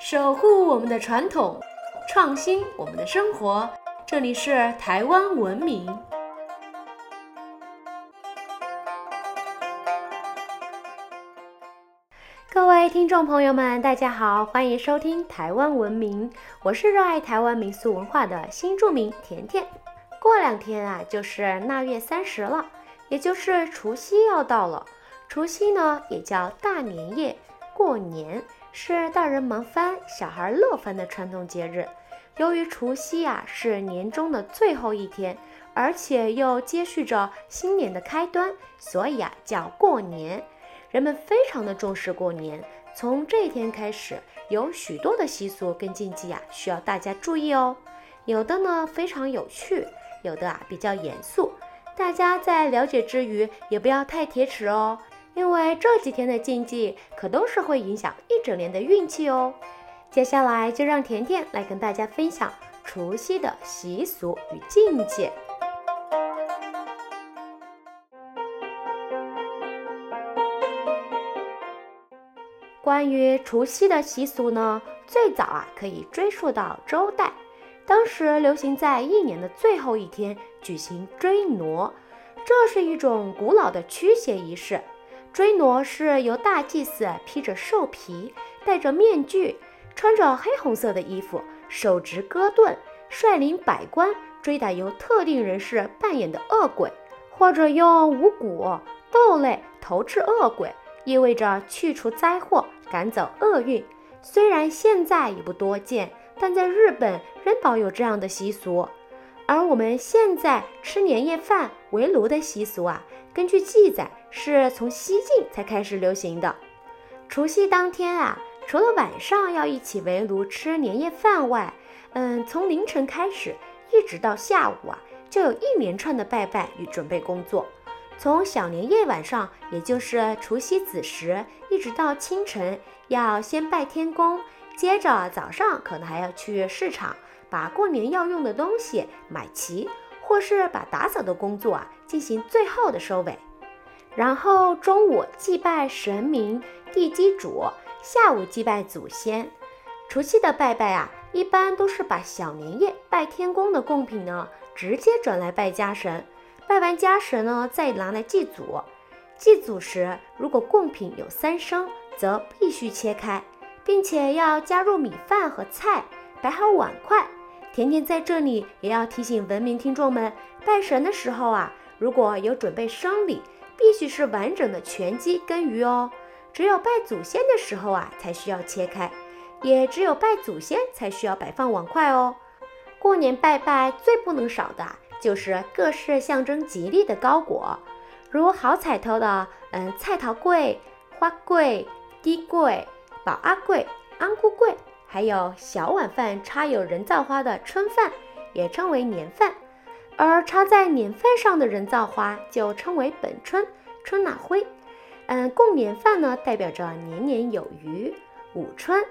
守护我们的传统，创新我们的生活。这里是台湾文明。各位听众朋友们，大家好，欢迎收听台湾文明。我是热爱台湾民俗文化的新住民甜甜。过两天啊，就是腊月三十了，也就是除夕要到了。除夕呢，也叫大年夜，过年。是大人忙翻、小孩乐翻的传统节日。由于除夕啊是年中的最后一天，而且又接续着新年的开端，所以啊叫过年。人们非常的重视过年。从这一天开始，有许多的习俗跟禁忌啊需要大家注意哦。有的呢非常有趣，有的啊比较严肃。大家在了解之余，也不要太铁齿哦。因为这几天的禁忌可都是会影响一整年的运气哦。接下来就让甜甜来跟大家分享除夕的习俗与禁忌。关于除夕的习俗呢，最早啊可以追溯到周代，当时流行在一年的最后一天举行追挪，这是一种古老的驱邪仪式。追挪是由大祭司披着兽皮，戴着面具，穿着黑红色的衣服，手执戈盾，率领百官追打由特定人士扮演的恶鬼，或者用五谷、豆类投掷恶鬼，意味着去除灾祸，赶走厄运。虽然现在也不多见，但在日本仍保有这样的习俗。而我们现在吃年夜饭围炉的习俗啊，根据记载是从西晋才开始流行的。除夕当天啊，除了晚上要一起围炉吃年夜饭外，嗯，从凌晨开始一直到下午啊，就有一连串的拜拜与准备工作。从小年夜晚上，也就是除夕子时，一直到清晨，要先拜天公，接着早上可能还要去市场。把过年要用的东西买齐，或是把打扫的工作啊进行最后的收尾，然后中午祭拜神明、地基主，下午祭拜祖先。除夕的拜拜啊，一般都是把小年夜拜天公的贡品呢，直接转来拜家神。拜完家神呢，再拿来祭祖。祭祖时，如果贡品有三牲，则必须切开，并且要加入米饭和菜，摆好碗筷。甜甜在这里也要提醒文明听众们，拜神的时候啊，如果有准备生礼，必须是完整的全鸡跟鱼哦。只有拜祖先的时候啊，才需要切开，也只有拜祖先才需要摆放碗筷哦。过年拜拜最不能少的就是各式象征吉利的糕果，如好彩头的嗯菜桃桂、花桂、低桂、宝阿桂、安菇桂。还有小碗饭插有人造花的春饭，也称为年饭，而插在年饭上的人造花就称为本春、春纳灰。嗯，供年饭呢，代表着年年有余、五春。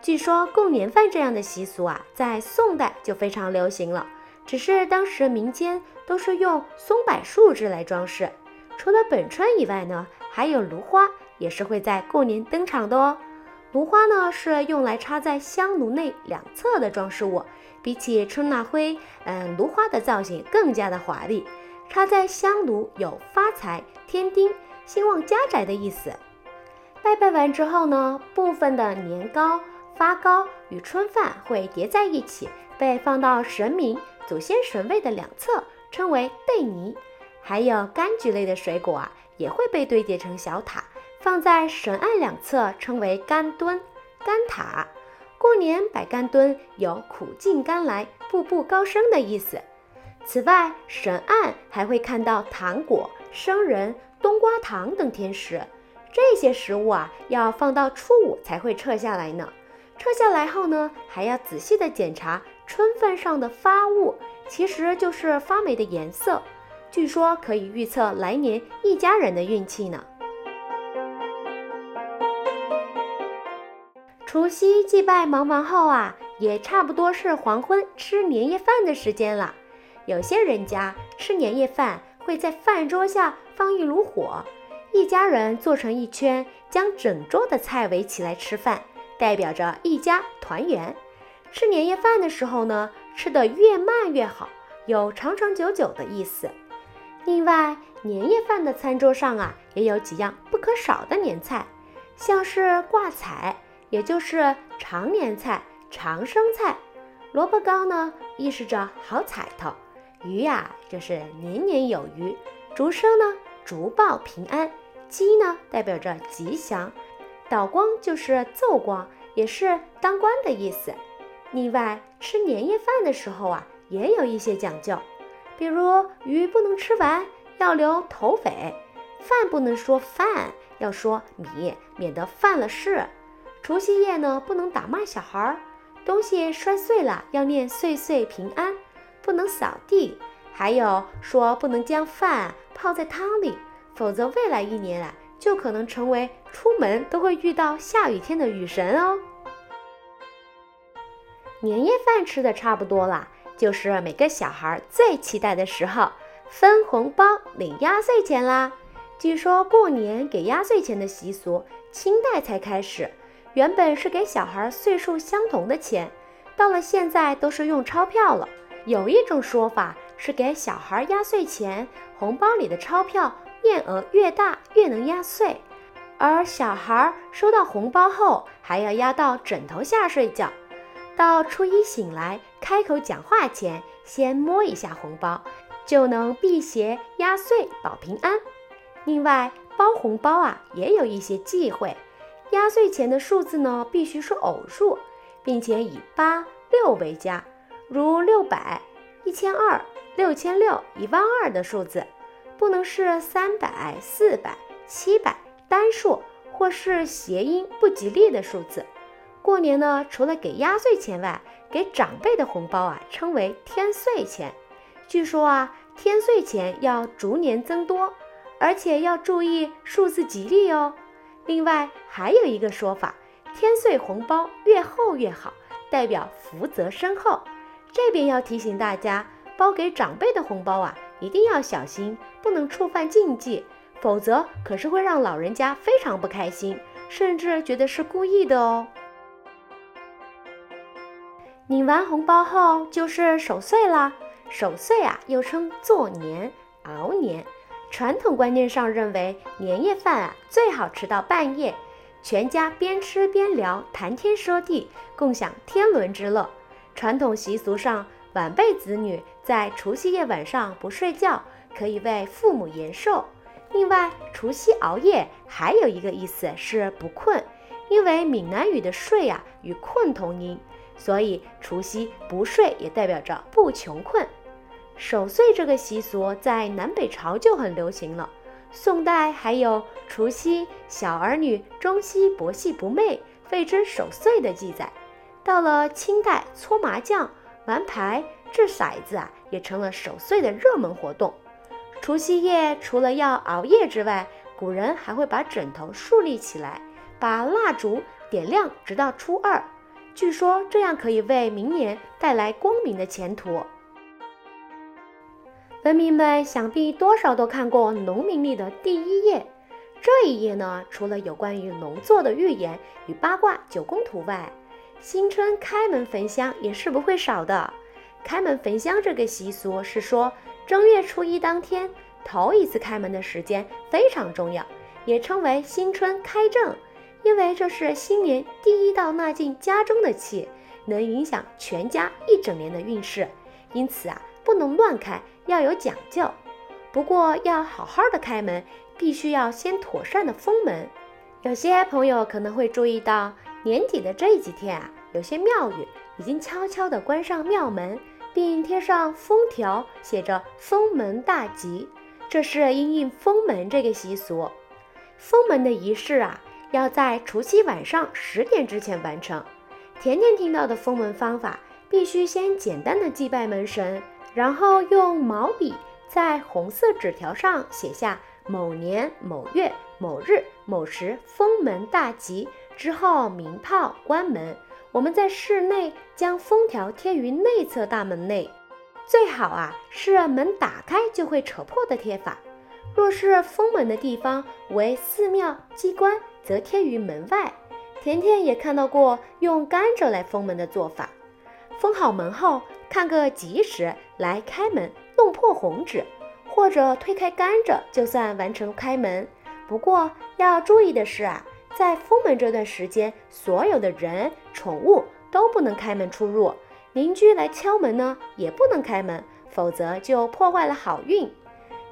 据说供年饭这样的习俗啊，在宋代就非常流行了，只是当时民间都是用松柏树枝来装饰。除了本春以外呢，还有芦花，也是会在过年登场的哦。芦花呢是用来插在香炉内两侧的装饰物，比起春纳灰，嗯，芦花的造型更加的华丽。插在香炉有发财、添丁、兴旺家宅的意思。拜拜完之后呢，部分的年糕、发糕与春饭会叠在一起，被放到神明、祖先神位的两侧，称为对泥。还有柑橘类的水果啊，也会被堆叠成小塔。放在神案两侧，称为干墩、干塔。过年摆干墩，有苦尽甘来、步步高升的意思。此外，神案还会看到糖果、生人、冬瓜糖等甜食。这些食物啊，要放到初五才会撤下来呢。撤下来后呢，还要仔细的检查春饭上的发物，其实就是发霉的颜色。据说可以预测来年一家人的运气呢。除夕祭拜忙完后啊，也差不多是黄昏吃年夜饭的时间了。有些人家吃年夜饭会在饭桌下放一炉火，一家人坐成一圈，将整桌的菜围起来吃饭，代表着一家团圆。吃年夜饭的时候呢，吃得越慢越好，有长长久久的意思。另外，年夜饭的餐桌上啊，也有几样不可少的年菜，像是挂彩，也就是常年菜、长生菜。萝卜糕呢，意示着好彩头；鱼呀，就是年年有余；竹笙呢，竹报平安；鸡呢，代表着吉祥；捣光就是奏光，也是当官的意思。另外，吃年夜饭的时候啊，也有一些讲究，比如鱼不能吃完，要留头尾；饭不能说饭，要说米，免得犯了事。除夕夜呢，不能打骂小孩儿。东西摔碎了要念岁岁平安，不能扫地，还有说不能将饭泡在汤里，否则未来一年啊就可能成为出门都会遇到下雨天的雨神哦。年夜饭吃的差不多了，就是每个小孩最期待的时候——分红包、领压岁钱啦。据说过年给压岁钱的习俗，清代才开始。原本是给小孩岁数相同的钱，到了现在都是用钞票了。有一种说法是给小孩压岁钱，红包里的钞票面额越大越能压岁，而小孩收到红包后还要压到枕头下睡觉，到初一醒来开口讲话前先摸一下红包，就能辟邪压岁保平安。另外包红包啊也有一些忌讳。压岁钱的数字呢，必须是偶数，并且以八六为佳，如六百、一千二、六千六、一万二的数字，不能是三百、四百、七百单数，或是谐音不吉利的数字。过年呢，除了给压岁钱外，给长辈的红包啊，称为天岁钱。据说啊，天岁钱要逐年增多，而且要注意数字吉利哦。另外还有一个说法，天岁红包越厚越好，代表福泽深厚。这边要提醒大家，包给长辈的红包啊，一定要小心，不能触犯禁忌，否则可是会让老人家非常不开心，甚至觉得是故意的哦。领完红包后就是守岁啦，守岁啊，又称做年、熬年。传统观念上认为，年夜饭啊最好吃到半夜，全家边吃边聊，谈天说地，共享天伦之乐。传统习俗上，晚辈子女在除夕夜晚上不睡觉，可以为父母延寿。另外，除夕熬夜还有一个意思是不困，因为闽南语的睡啊与困同音，所以除夕不睡也代表着不穷困。守岁这个习俗在南北朝就很流行了，宋代还有除夕小儿女中夕博戏不寐，废之守岁的记载。到了清代，搓麻将、玩牌、掷骰子啊，也成了守岁的热门活动。除夕夜除了要熬夜之外，古人还会把枕头竖立起来，把蜡烛点亮，直到初二。据说这样可以为明年带来光明的前途。文明们想必多少都看过《农民历》的第一页，这一页呢，除了有关于农作的预言与八卦九宫图外，新春开门焚香也是不会少的。开门焚香这个习俗是说，正月初一当天头一次开门的时间非常重要，也称为新春开正，因为这是新年第一道纳进家中的气，能影响全家一整年的运势，因此啊，不能乱开。要有讲究，不过要好好的开门，必须要先妥善的封门。有些朋友可能会注意到，年底的这几天啊，有些庙宇已经悄悄地关上庙门，并贴上封条，写着“封门大吉”。这是因应封门这个习俗。封门的仪式啊，要在除夕晚上十点之前完成。甜甜听到的封门方法，必须先简单的祭拜门神。然后用毛笔在红色纸条上写下某年某月某日某时封门大吉之后鸣炮关门。我们在室内将封条贴于内侧大门内，最好啊是门打开就会扯破的贴法。若是封门的地方为寺庙机关，则贴于门外。甜甜也看到过用甘蔗来封门的做法。封好门后，看个吉时来开门，弄破红纸，或者推开甘蔗，就算完成开门。不过要注意的是啊，在封门这段时间，所有的人、宠物都不能开门出入，邻居来敲门呢也不能开门，否则就破坏了好运。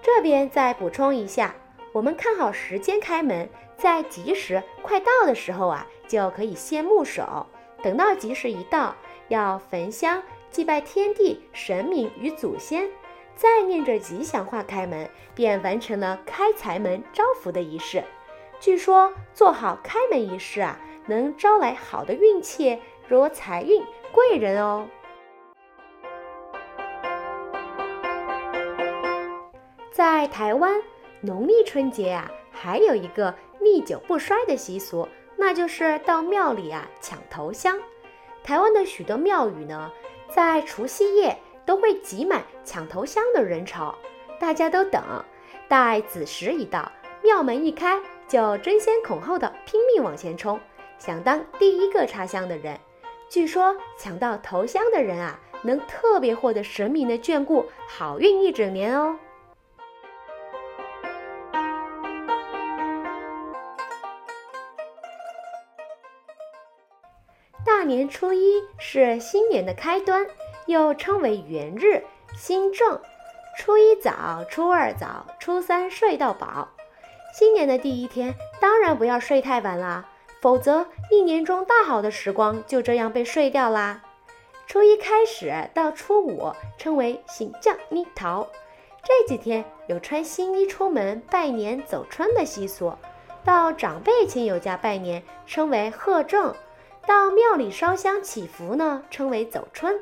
这边再补充一下，我们看好时间开门，在吉时快到的时候啊，就可以先木守，等到吉时一到，要焚香祭拜天地神明与祖先。再念着吉祥话开门，便完成了开财门招福的仪式。据说做好开门仪式啊，能招来好的运气，如财运、贵人哦。在台湾，农历春节啊，还有一个历久不衰的习俗，那就是到庙里啊抢头香。台湾的许多庙宇呢，在除夕夜。都会挤满抢头香的人潮，大家都等待子时一到，庙门一开，就争先恐后的拼命往前冲，想当第一个插香的人。据说抢到头香的人啊，能特别获得神明的眷顾，好运一整年哦。大年初一是新年的开端。又称为元日、新正，初一早，初二早，初三睡到饱。新年的第一天，当然不要睡太晚啦，否则一年中大好的时光就这样被睡掉啦。初一开始到初五，称为醒将妮桃。这几天有穿新衣出门拜年走春的习俗，到长辈亲友家拜年称为贺正，到庙里烧香祈福呢，称为走春。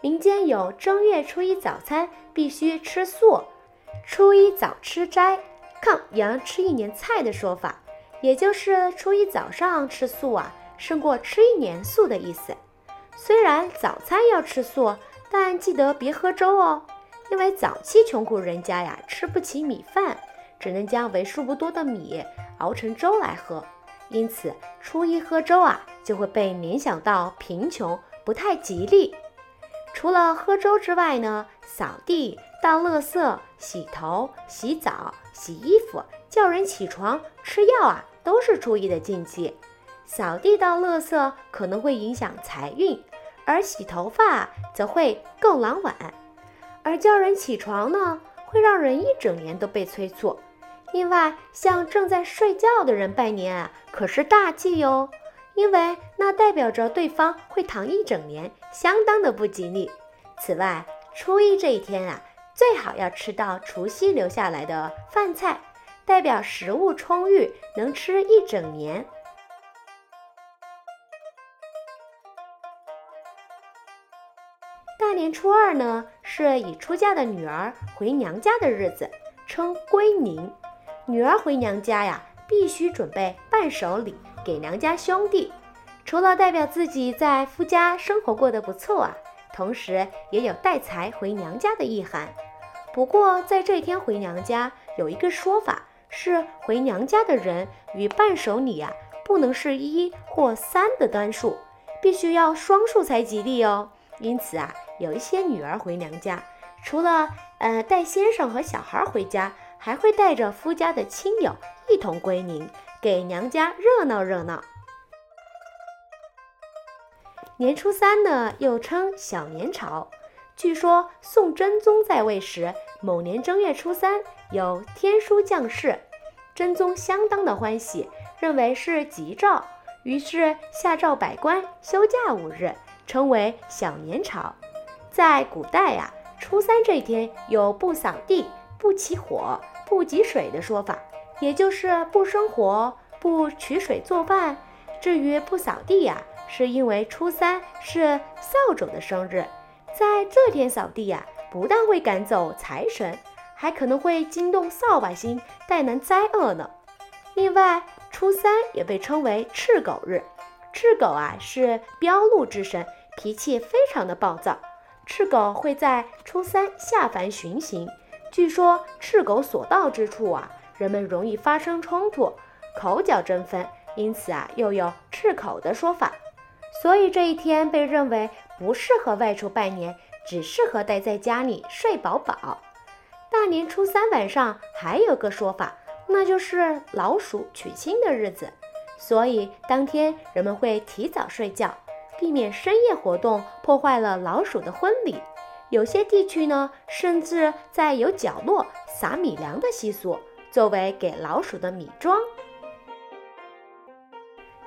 民间有正月初一早餐必须吃素，初一早吃斋，抗阳吃一年菜的说法，也就是初一早上吃素啊，胜过吃一年素的意思。虽然早餐要吃素，但记得别喝粥哦，因为早期穷苦人家呀吃不起米饭，只能将为数不多的米熬成粥来喝，因此初一喝粥啊就会被联想到贫穷，不太吉利。除了喝粥之外呢，扫地、倒垃圾、洗头、洗澡、洗衣服、叫人起床、吃药啊，都是初一的禁忌。扫地倒垃圾可能会影响财运，而洗头发则会够狼晚。而叫人起床呢，会让人一整年都被催促。另外，向正在睡觉的人拜年啊，可是大忌哟。因为那代表着对方会躺一整年，相当的不吉利。此外，初一这一天啊，最好要吃到除夕留下来的饭菜，代表食物充裕，能吃一整年。大年初二呢，是已出嫁的女儿回娘家的日子，称归宁。女儿回娘家呀，必须准备伴手礼。给娘家兄弟，除了代表自己在夫家生活过得不错啊，同时也有带财回娘家的意涵。不过在这天回娘家有一个说法是，回娘家的人与伴手礼啊不能是一或三的单数，必须要双数才吉利哦。因此啊，有一些女儿回娘家，除了呃带先生和小孩回家，还会带着夫家的亲友一同归宁。给娘家热闹热闹。年初三呢，又称小年朝。据说宋真宗在位时，某年正月初三有天书降世，真宗相当的欢喜，认为是吉兆，于是下诏百官休假五日，称为小年朝。在古代呀，初三这一天有不扫地、不起火、不汲水的说法。也就是不生火、不取水做饭。至于不扫地呀，是因为初三是扫帚的生日，在这天扫地呀，不但会赶走财神，还可能会惊动扫把星，带来灾厄呢。另外，初三也被称为赤狗日，赤狗啊是标路之神，脾气非常的暴躁。赤狗会在初三下凡巡行，据说赤狗所到之处啊。人们容易发生冲突，口角争纷，因此啊，又有赤口的说法。所以这一天被认为不适合外出拜年，只适合待在家里睡饱饱。大年初三晚上还有个说法，那就是老鼠娶亲的日子，所以当天人们会提早睡觉，避免深夜活动破坏了老鼠的婚礼。有些地区呢，甚至在有角落撒米粮的习俗，作为给老鼠的米庄。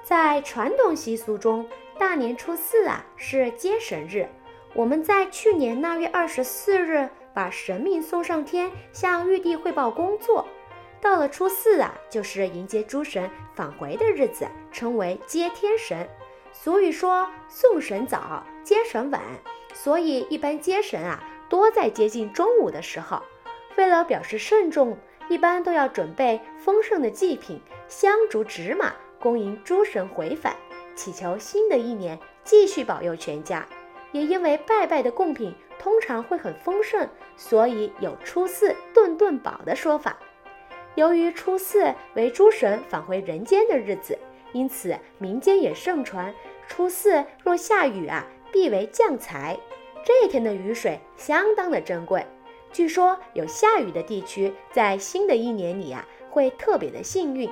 在传统习俗中，大年初四啊是接神日。我们在去年腊月二十四日把神明送上天，向玉帝汇报工作。到了初四啊，就是迎接诸神返回的日子，称为接天神。俗语说送神早，接神晚。所以，一般接神啊，多在接近中午的时候。为了表示慎重，一般都要准备丰盛的祭品，香烛纸马，恭迎诸神回返，祈求新的一年继续保佑全家。也因为拜拜的贡品通常会很丰盛，所以有初四顿顿饱的说法。由于初四为诸神返回人间的日子，因此民间也盛传，初四若下雨啊。必为降财，这一天的雨水相当的珍贵。据说有下雨的地区，在新的一年里啊，会特别的幸运。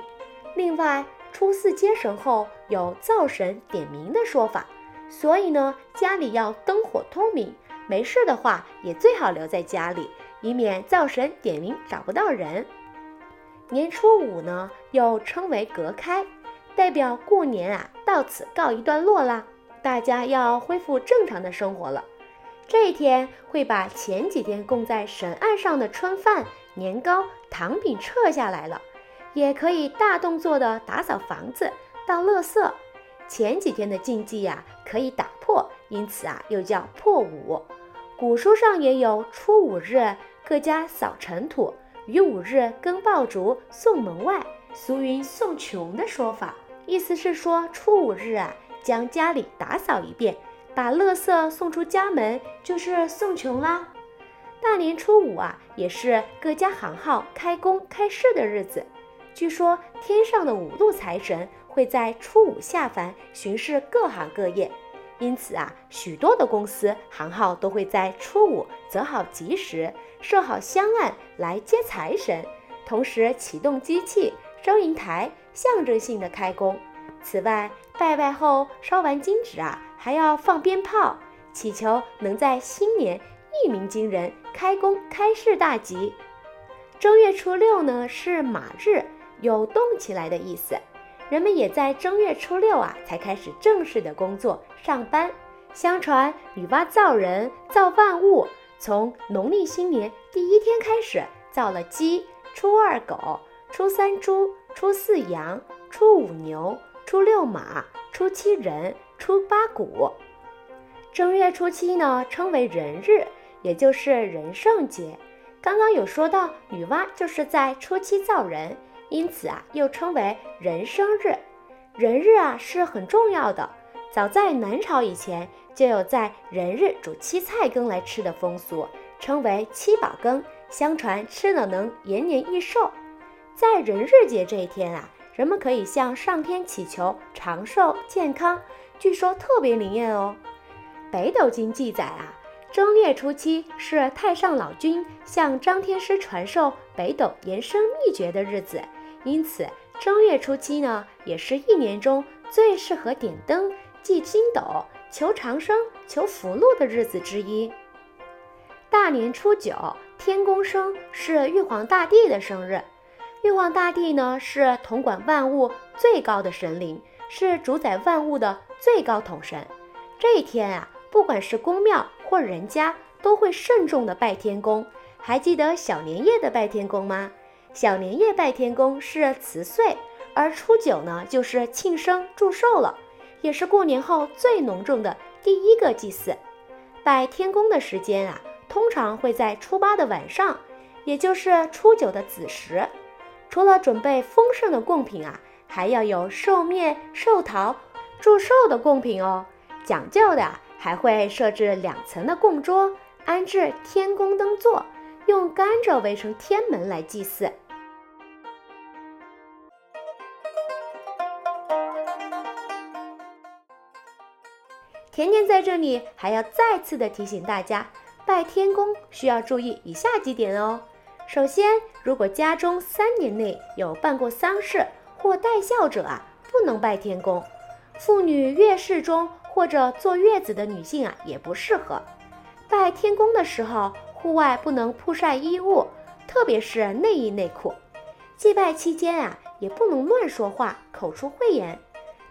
另外，初四接神后有灶神点名的说法，所以呢，家里要灯火通明。没事的话，也最好留在家里，以免灶神点名找不到人。年初五呢，又称为隔开，代表过年啊，到此告一段落啦。大家要恢复正常的生活了。这一天会把前几天供在神案上的春饭、年糕、糖饼撤下来了，也可以大动作的打扫房子、倒垃圾。前几天的禁忌呀，可以打破，因此啊，又叫破五。古书上也有初五日各家扫尘土，于五日更爆竹送门外，俗云送穷的说法，意思是说初五日啊。将家里打扫一遍，把垃圾送出家门，就是送穷啦。大年初五啊，也是各家行号开工开市的日子。据说天上的五路财神会在初五下凡巡视各行各业，因此啊，许多的公司行号都会在初五择好吉时，设好香案来接财神，同时启动机器收银台，象征性的开工。此外，拜拜后烧完金纸啊，还要放鞭炮，祈求能在新年一鸣惊人，开工开市大吉。正月初六呢是马日，有动起来的意思。人们也在正月初六啊才开始正式的工作上班。相传女娲造人造万物，从农历新年第一天开始造了鸡，初二狗，初三猪，初四羊，初五牛。初六马，初七人，初八谷。正月初七呢，称为人日，也就是人圣节。刚刚有说到女娲就是在初七造人，因此啊，又称为人生日。人日啊是很重要的。早在南朝以前，就有在人日煮七菜羹来吃的风俗，称为七宝羹。相传吃了能延年益寿。在人日节这一天啊。人们可以向上天祈求长寿健康，据说特别灵验哦。《北斗经》记载啊，正月初七是太上老君向张天师传授北斗延生秘诀的日子，因此正月初七呢，也是一年中最适合点灯、祭星斗、求长生、求福禄的日子之一。大年初九，天公生是玉皇大帝的生日。玉皇大帝呢，是统管万物最高的神灵，是主宰万物的最高统神。这一天啊，不管是宫庙或人家，都会慎重的拜天公。还记得小年夜的拜天公吗？小年夜拜天公是辞岁，而初九呢，就是庆生祝寿了，也是过年后最隆重的第一个祭祀。拜天公的时间啊，通常会在初八的晚上，也就是初九的子时。除了准备丰盛的供品啊还要有寿面寿桃祝寿的供品哦。讲究的还会设置两层的供桌安置天宫灯座用甘蔗围成天门来祭祀。甜甜在这里还要再次的提醒大家拜天宫需要注意以下几点哦。首先，如果家中三年内有办过丧事或带孝者啊，不能拜天公。妇女月事中或者坐月子的女性啊，也不适合拜天公的时候，户外不能曝晒衣物，特别是内衣内裤。祭拜期间啊，也不能乱说话，口出秽言。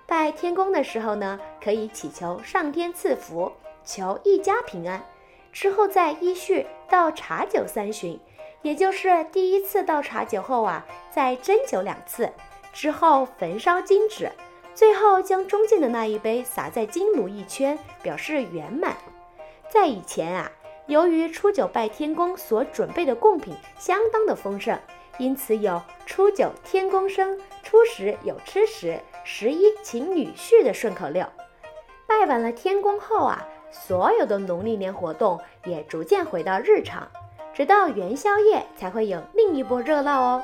拜天公的时候呢，可以祈求上天赐福，求一家平安。之后再依序倒茶酒三巡，也就是第一次倒茶酒后啊，再斟酒两次，之后焚烧金纸，最后将中间的那一杯洒在金炉一圈，表示圆满。在以前啊，由于初九拜天公所准备的贡品相当的丰盛。因此有初九天公生，初十有吃食，十一请女婿的顺口溜。拜完了天公后啊，所有的农历年活动也逐渐回到日常，直到元宵夜才会有另一波热闹哦。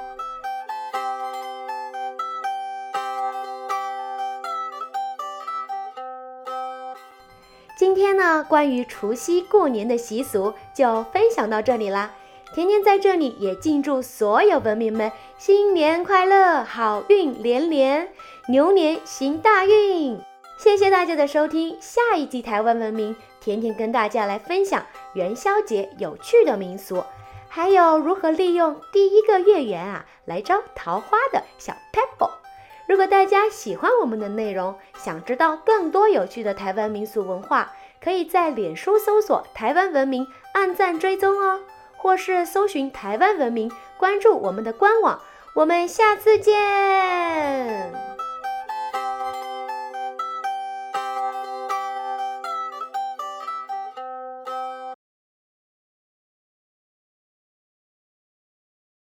今天呢，关于除夕过年的习俗就分享到这里啦。甜甜在这里也敬祝所有文明们新年快乐，好运连连，牛年行大运。谢谢大家的收听，下一集台湾文明，甜甜跟大家来分享元宵节有趣的民俗，还有如何利用第一个月圆啊来招桃花的小 pebble。如果大家喜欢我们的内容，想知道更多有趣的台湾民俗文化，可以在脸书搜索台湾文明，按赞追踪哦。或是搜寻台湾文明，关注我们的官网，我们下次见。